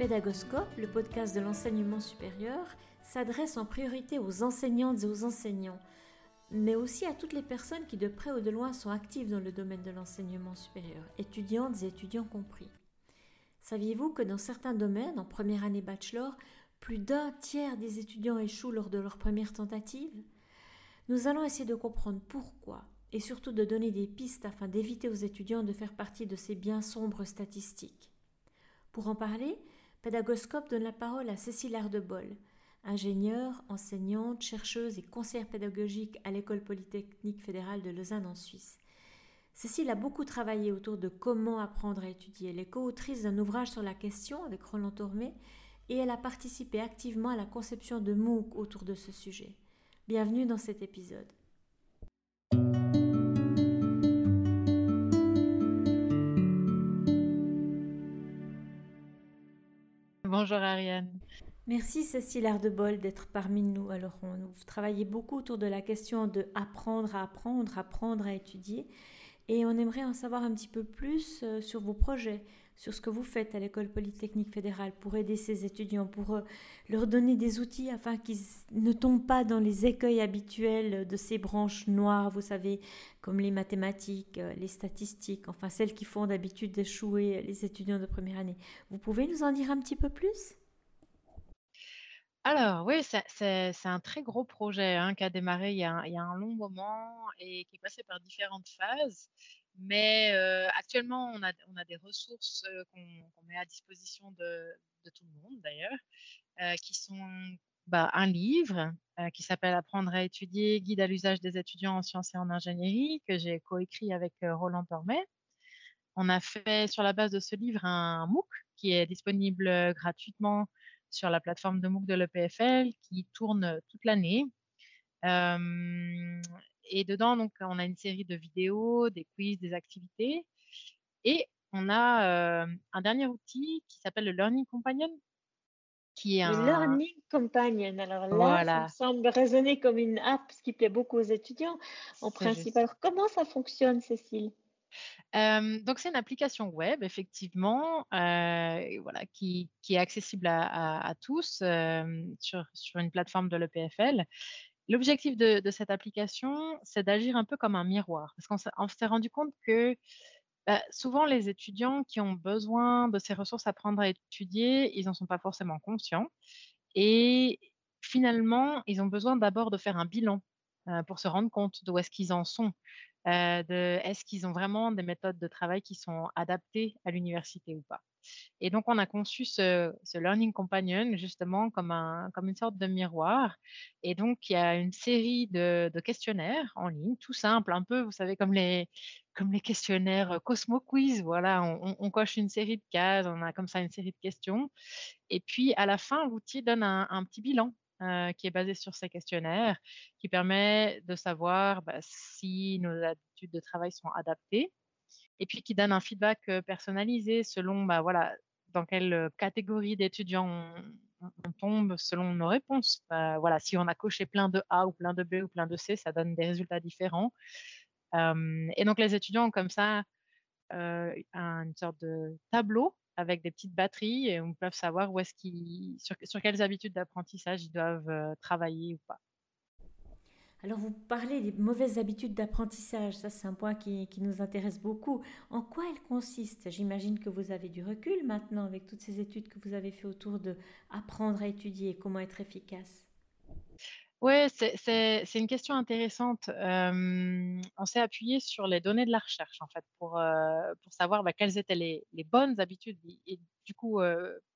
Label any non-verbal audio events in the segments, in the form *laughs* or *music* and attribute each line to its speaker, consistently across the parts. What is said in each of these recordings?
Speaker 1: Pédagoscope, le podcast de l'enseignement supérieur, s'adresse en priorité aux enseignantes et aux enseignants, mais aussi à toutes les personnes qui de près ou de loin sont actives dans le domaine de l'enseignement supérieur, étudiantes et étudiants compris. Saviez-vous que dans certains domaines, en première année bachelor, plus d'un tiers des étudiants échouent lors de leur première tentative? Nous allons essayer de comprendre pourquoi et surtout de donner des pistes afin d'éviter aux étudiants de faire partie de ces bien sombres statistiques. Pour en parler, Pédagoscope donne la parole à Cécile Ardebol, ingénieure, enseignante, chercheuse et conseillère pédagogique à l'École polytechnique fédérale de Lausanne en Suisse. Cécile a beaucoup travaillé autour de comment apprendre à étudier. Elle est co-autrice d'un ouvrage sur la question avec Roland Tormé et elle a participé activement à la conception de MOOC autour de ce sujet. Bienvenue dans cet épisode.
Speaker 2: Bonjour Ariane.
Speaker 1: Merci Cécile Ardebol d'être parmi nous. Alors, on, vous travaillez beaucoup autour de la question de apprendre à apprendre, apprendre à étudier. Et on aimerait en savoir un petit peu plus euh, sur vos projets, sur ce que vous faites à l'École polytechnique fédérale pour aider ces étudiants, pour euh, leur donner des outils afin qu'ils ne tombent pas dans les écueils habituels de ces branches noires, vous savez, comme les mathématiques, euh, les statistiques, enfin celles qui font d'habitude d'échouer les étudiants de première année. Vous pouvez nous en dire un petit peu plus?
Speaker 2: Alors oui, c'est un très gros projet hein, qui a démarré il y a, un, long moment et qui est passé par différentes phases. Mais euh, actuellement, on a, on a des ressources euh, qu'on met à disposition de, tout le monde d'ailleurs, euh, qui sont bah, un livre qui s'appelle Apprendre à étudier, guide à l'usage des étudiants en sciences et en ingénierie, que j'ai coécrit avec Roland Tormet. On a fait sur la base de ce livre un MOOC qui est disponible gratuitement sur la plateforme de MOOC de l'EPFL qui tourne toute l'année. Et dedans, donc, on a une série de vidéos, des quiz, des activités. Et on a un dernier outil qui s'appelle le Learning Companion.
Speaker 3: Qui est le Learning Companion. Alors là, ça me semble résonner comme une app, ce qui plaît beaucoup aux étudiants en principe. Alors, comment ça fonctionne, Cécile?
Speaker 2: Donc c'est une application web effectivement, voilà, qui, est accessible à, tous sur, une plateforme de l'EPFL. L'objectif de, cette application, c'est d'agir un peu comme un miroir, parce qu'on s'est rendu compte que bah, souvent les étudiants qui ont besoin de ces ressources à prendre à étudier, ils n'en sont pas forcément conscients, et finalement, ils ont besoin d'abord de faire un bilan pour se rendre compte d'où est-ce qu'ils en sont. Euh, de est-ce qu'ils ont vraiment des méthodes de travail qui sont adaptées à l'université ou pas. Et donc, on a conçu ce, Learning Companion justement comme, un, comme une sorte de miroir. Et donc, il y a une série de, questionnaires en ligne, tout simple, un peu, vous savez, comme les, comme les questionnaires Cosmo Quiz. Voilà, on, coche une série de cases, on a comme ça une série de questions. Et puis, à la fin, l'outil donne un petit bilan euh, qui est basé sur ces questionnaires, qui permet de savoir bah, si nos habitudes de travail sont adaptées, et puis qui donne un feedback personnalisé selon bah, voilà, dans quelle catégorie d'étudiants on, tombe selon nos réponses. Bah, voilà, si on a coché plein de A ou plein de B ou plein de C, ça donne des résultats différents. et donc les étudiants ont comme ça une sorte de tableau avec des petites batteries et on peut savoir où est-ce qu'ils, sur, quelles habitudes d'apprentissage ils doivent travailler ou pas.
Speaker 1: Alors vous parlez des mauvaises habitudes d'apprentissage, ça c'est un point qui, nous intéresse beaucoup. En quoi elles consistent? J'imagine que vous avez du recul maintenant avec toutes ces études que vous avez fait autour de apprendre à étudier comment être efficace?
Speaker 2: Oui, c'est une question intéressante. on s'est appuyé sur les données de la recherche, en fait, pour, pour savoir bah, quelles étaient les, les, bonnes habitudes et, du coup,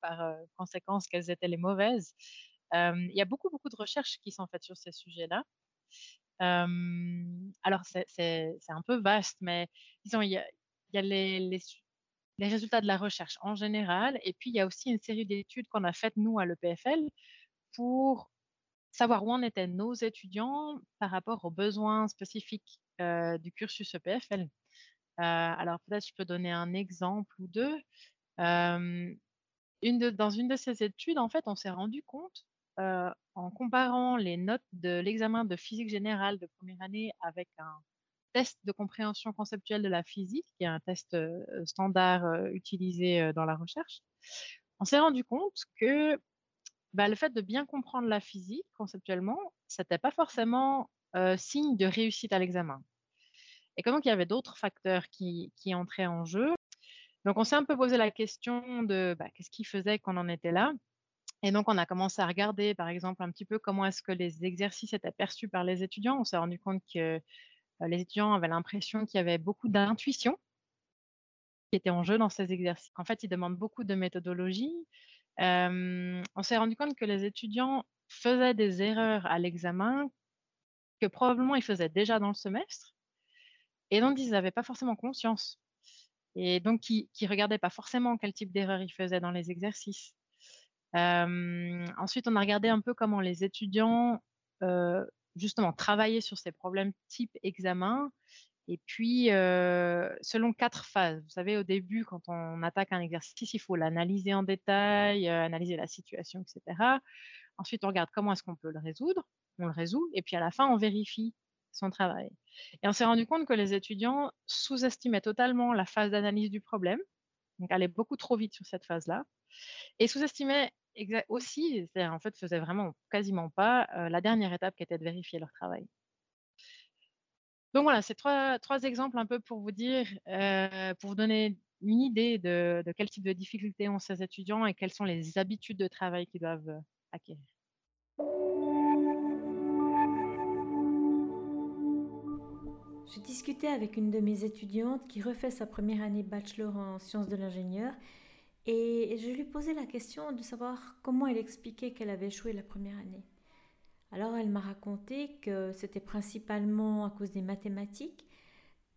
Speaker 2: par conséquence, quelles étaient les mauvaises. il y a beaucoup, beaucoup de recherches qui sont faites sur ces sujets-là. Alors, c'est un peu vaste, mais disons, il y a, les, résultats de la recherche en général, et puis il y a aussi une série d'études qu'on a faites, nous, à l'EPFL, pour savoir où en étaient nos étudiants par rapport aux besoins spécifiques du cursus EPFL. alors peut-être je peux donner un exemple ou deux. dans une de ces études, en fait, on s'est rendu compte en comparant les notes de l'examen de physique générale de première année avec un test de compréhension conceptuelle de la physique, qui est un test standard utilisé dans la recherche, on s'est rendu compte que bah, le fait de bien comprendre la physique conceptuellement, n'était pas forcément signe de réussite à l'examen. Et comme il y avait d'autres facteurs qui, qui, entraient en jeu, donc on s'est un peu posé la question de bah, qu'est-ce qui faisait qu'on en était là? Et donc on a commencé à regarder, par exemple, un petit peu comment est-ce que les exercices étaient perçus par les étudiants. On s'est rendu compte que les étudiants avaient l'impression qu'il y avait beaucoup d'intuition qui était en jeu dans ces exercices. En fait, ils demandent beaucoup de méthodologie. on s'est rendu compte que les étudiants faisaient des erreurs à l'examen que probablement ils faisaient déjà dans le semestre et dont ils n'avaient pas forcément conscience. Et donc, qui ne regardaient pas forcément quel type d'erreur ils faisaient dans les exercices. Ensuite, on a regardé un peu comment les étudiants, justement, travaillaient sur ces problèmes type examen et puis, selon quatre phases. Vous savez, au début, quand on attaque un exercice, il faut l'analyser en détail, analyser la situation, etc. Ensuite, on regarde comment est-ce qu'on peut le résoudre. On le résout. Et puis, à la fin, on vérifie son travail. Et on s'est rendu compte que les étudiants sous-estimaient totalement la phase d'analyse du problème. Donc, allaient beaucoup trop vite sur cette phase-là. Et sous-estimaient aussi, c'est-à-dire en fait, faisaient vraiment quasiment pas la dernière étape qui était de vérifier leur travail. Donc voilà, c'est trois, exemples un peu pour vous dire, euh, pour vous donner une idée de, quel type de difficultés ont ces étudiants et quelles sont les habitudes de travail qu'ils doivent euh, acquérir.
Speaker 1: J'ai discuté avec une de mes étudiantes qui refait sa première année bachelor en sciences de l'ingénieur et je lui posais la question de savoir comment elle expliquait qu'elle avait échoué la première année. Alors elle m'a raconté que c'était principalement à cause des mathématiques,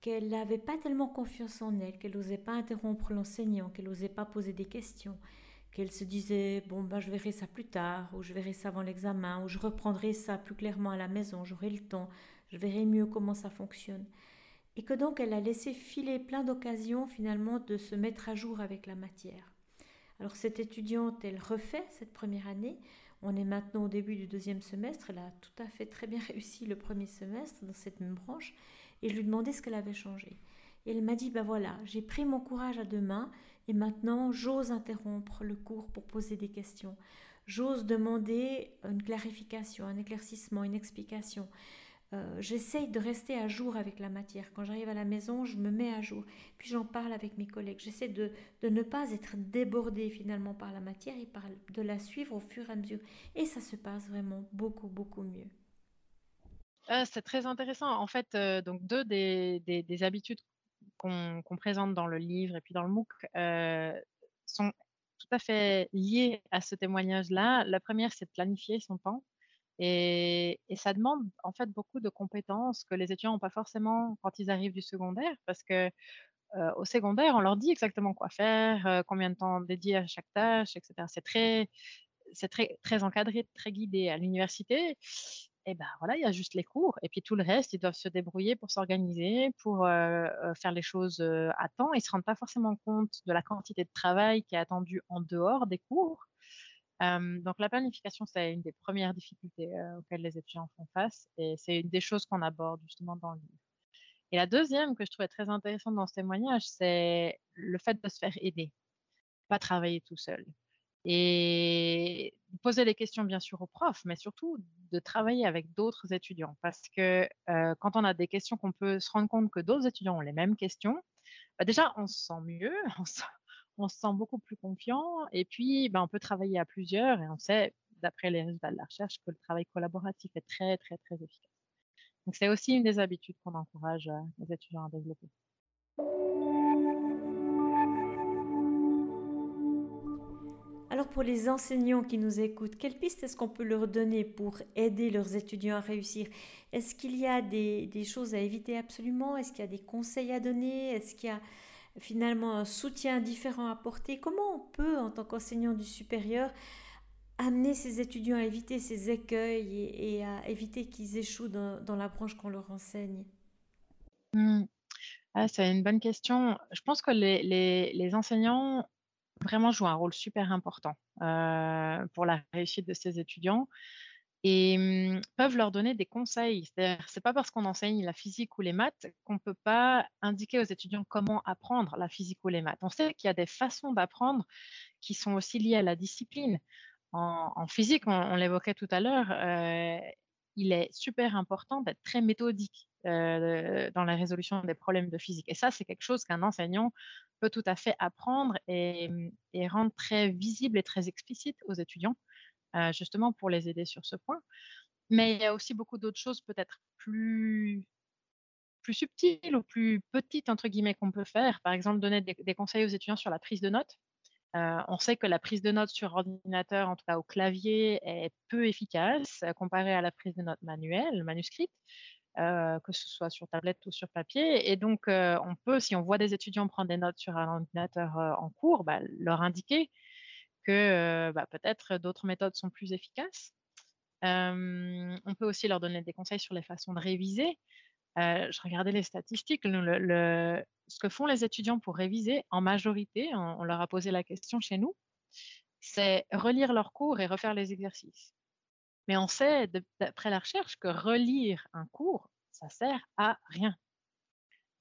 Speaker 1: qu'elle n'avait pas tellement confiance en elle, qu'elle n'osait pas interrompre l'enseignant, qu'elle n'osait pas poser des questions, qu'elle se disait bon ben je verrai ça plus tard, ou je verrai ça avant l'examen, ou je reprendrai ça plus clairement à la maison, j'aurai le temps, je verrai mieux comment ça fonctionne. Et que donc elle a laissé filer plein d'occasions finalement de se mettre à jour avec la matière. Alors cette étudiante, elle refait cette première année, on est maintenant au début du deuxième semestre. Elle a tout à fait très bien *laughs* réussi le premier semestre dans cette même branche. Et je lui demandais ce qu'elle avait changé. Et elle m'a dit, ben voilà, j'ai pris mon courage à deux mains et maintenant j'ose interrompre le cours pour poser des questions. J'ose demander une clarification, un éclaircissement, une explication. Euh, j'essaye de rester à jour avec la matière. Quand j'arrive à la maison, je me mets à jour. Puis j'en parle avec mes collègues. J'essaie de, ne pas être débordée finalement par la matière et de la suivre au fur et à mesure. Et ça se passe vraiment beaucoup, beaucoup mieux.
Speaker 2: Ah, c'est très intéressant. En fait, euh, donc deux des, habitudes qu'on présente dans le livre et puis dans le MOOC euh, sont tout à fait liées à ce témoignage-là. La première, c'est de planifier son temps. Et, ça demande en fait beaucoup de compétences que les étudiants n'ont pas forcément quand ils arrivent du secondaire, parce que au secondaire, on leur dit exactement quoi faire, combien de temps dédier à chaque tâche, etc. C'est très, c'est très, très encadré, très guidé. À l'université, et ben voilà, il y a juste les cours, et puis tout le reste, ils doivent se débrouiller pour s'organiser, pour faire les choses à temps. Ils ne se rendent pas forcément compte de la quantité de travail qui est attendue en dehors des cours donc la planification, c'est une des premières difficultés auxquelles les étudiants font face et c'est une des choses qu'on aborde justement dans le livre. Et la deuxième que je trouvais très intéressante dans ce témoignage, c'est le fait de se faire aider, pas travailler tout seul. Et poser des questions bien sûr aux profs, mais surtout de travailler avec d'autres étudiants. Parce que quand on a des questions qu'on peut se rendre compte que d'autres étudiants ont les mêmes questions, bah déjà on se sent mieux, *laughs* on se, on se sent beaucoup plus confiant et puis ben, on peut travailler à plusieurs et on sait, d'après les résultats de la recherche, que le travail collaboratif est très, très, très efficace. Donc c'est aussi une des habitudes qu'on encourage euh, les étudiants à développer.
Speaker 1: Alors pour les enseignants qui nous écoutent, quelles pistes est-ce qu'on peut leur donner pour aider leurs étudiants à réussir? Est-ce qu'il y a des, des, choses à éviter absolument? Est-ce qu'il y a des conseils à donner? Est-ce qu'il y a finalement un soutien différent à apporter. Comment on peut, en tant qu'enseignant du supérieur, amener ces étudiants à éviter ces écueils et, à éviter qu'ils échouent dans, la branche qu'on leur enseigne?
Speaker 2: Mmh. ah, C'est une bonne question. Je pense que les, enseignants vraiment jouent un rôle super important euh, pour la réussite de ces étudiants. Et mmh, peuvent leur donner des conseils. C'est-à-dire, c'est pas parce qu'on enseigne la physique ou les maths qu'on peut pas indiquer aux étudiants comment apprendre la physique ou les maths. On sait qu'il y a des façons d'apprendre qui sont aussi liées à la discipline. En, physique, on, l'évoquait tout à l'heure, euh, il est super important d'être très méthodique euh, dans la résolution des problèmes de physique. Et ça, c'est quelque chose qu'un enseignant peut tout à fait apprendre et, et, rendre très visible et très explicite aux étudiants, euh, justement pour les aider sur ce point. Mais il y a aussi beaucoup d'autres choses peut-être plus plus subtiles ou plus petites entre guillemets qu'on peut faire. Par exemple, donner des, conseils aux étudiants sur la prise de notes. Euh, on sait que la prise de notes sur ordinateur, en tout cas au clavier, est peu efficace euh, comparée à la prise de notes manuelle, manuscrite, que ce soit sur tablette ou sur papier. Et donc, on peut, si on voit des étudiants prendre des notes sur un ordinateur en cours, bah, leur indiquer que bah, peut-être d'autres méthodes sont plus efficaces on peut aussi leur donner des conseils sur les façons de réviser. je regardais les statistiques. ce que font les étudiants pour réviser, en majorité, on, leur a posé la question chez nous, c'est relire leurs cours et refaire les exercices. Mais on sait, d'après la recherche, que relire un cours, ça sert à rien.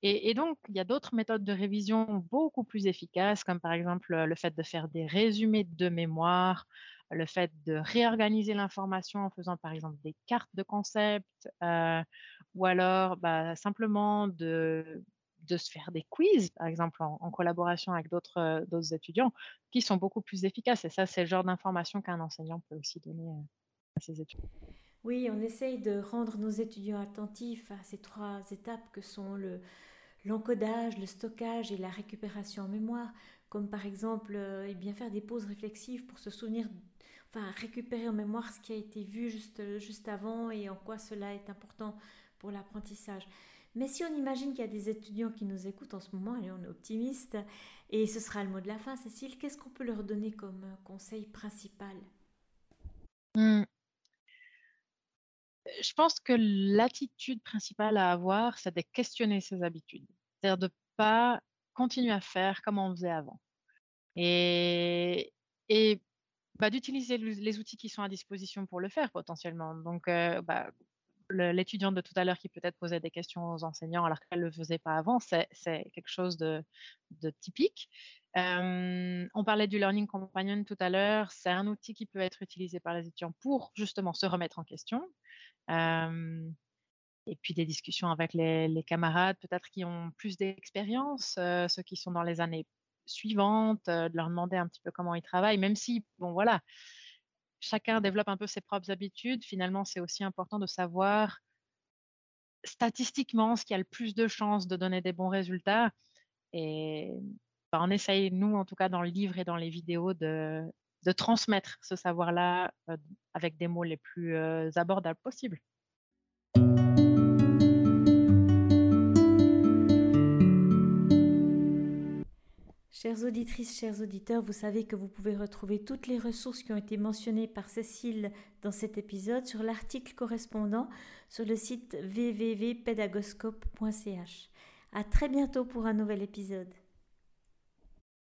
Speaker 2: Et, donc, il y a d'autres méthodes de révision beaucoup plus efficaces, comme par exemple le fait de faire des résumés de mémoire, le fait de réorganiser l'information en faisant par exemple des cartes de concept euh, ou alors bah, simplement de, se faire des quiz, par exemple en, collaboration avec euh, d'autres étudiants, qui sont beaucoup plus efficaces. Et ça, c'est le genre d'information qu'un enseignant peut aussi donner euh, à ses étudiants.
Speaker 1: Oui, on essaye de rendre nos étudiants attentifs à ces trois étapes que sont le, l'encodage, le stockage et la récupération en mémoire, comme par exemple eh bien faire des pauses réflexives pour se souvenir enfin, récupérer en mémoire ce qui a été vu juste, juste avant et en quoi cela est important pour l'apprentissage. Mais si on imagine qu'il y a des étudiants qui nous écoutent en ce moment, et on est optimiste, et ce sera le mot de la fin, Cécile, qu'est-ce qu'on peut leur donner comme conseil principal?
Speaker 2: Hmm. Je pense que l'attitude principale à avoir, c'est de questionner ses habitudes. C'est-à-dire de pas continuer à faire comme on faisait avant. Et, et bah, d'utiliser les outils qui sont à disposition pour le faire potentiellement. Donc, euh, bah, l'étudiante de tout à l'heure qui peut-être posait des questions aux enseignants alors qu'elle ne le faisait pas avant, c'est quelque chose de, typique. Euh, on parlait du Learning Companion tout à l'heure. C'est un outil qui peut être utilisé par les étudiants pour justement se remettre en question. Euh, et puis des discussions avec les, camarades, peut-être qui ont plus d'expérience, ceux qui sont dans les années suivantes, de leur demander un petit peu comment ils travaillent, même si, bon voilà, chacun développe un peu ses propres habitudes, finalement, c'est aussi important de savoir statistiquement ce qui a le plus de chances de donner des bons résultats. Et bah, on essaye, nous, en tout cas, dans le livre et dans les vidéos, de, de transmettre ce savoir-là avec des mots les plus abordables possibles.
Speaker 1: Chères auditrices, chers auditeurs, vous savez que vous pouvez retrouver toutes les ressources qui ont été mentionnées par Cécile dans cet épisode sur l'article correspondant sur le site www.pédagoscope.ch. À très bientôt pour un nouvel épisode.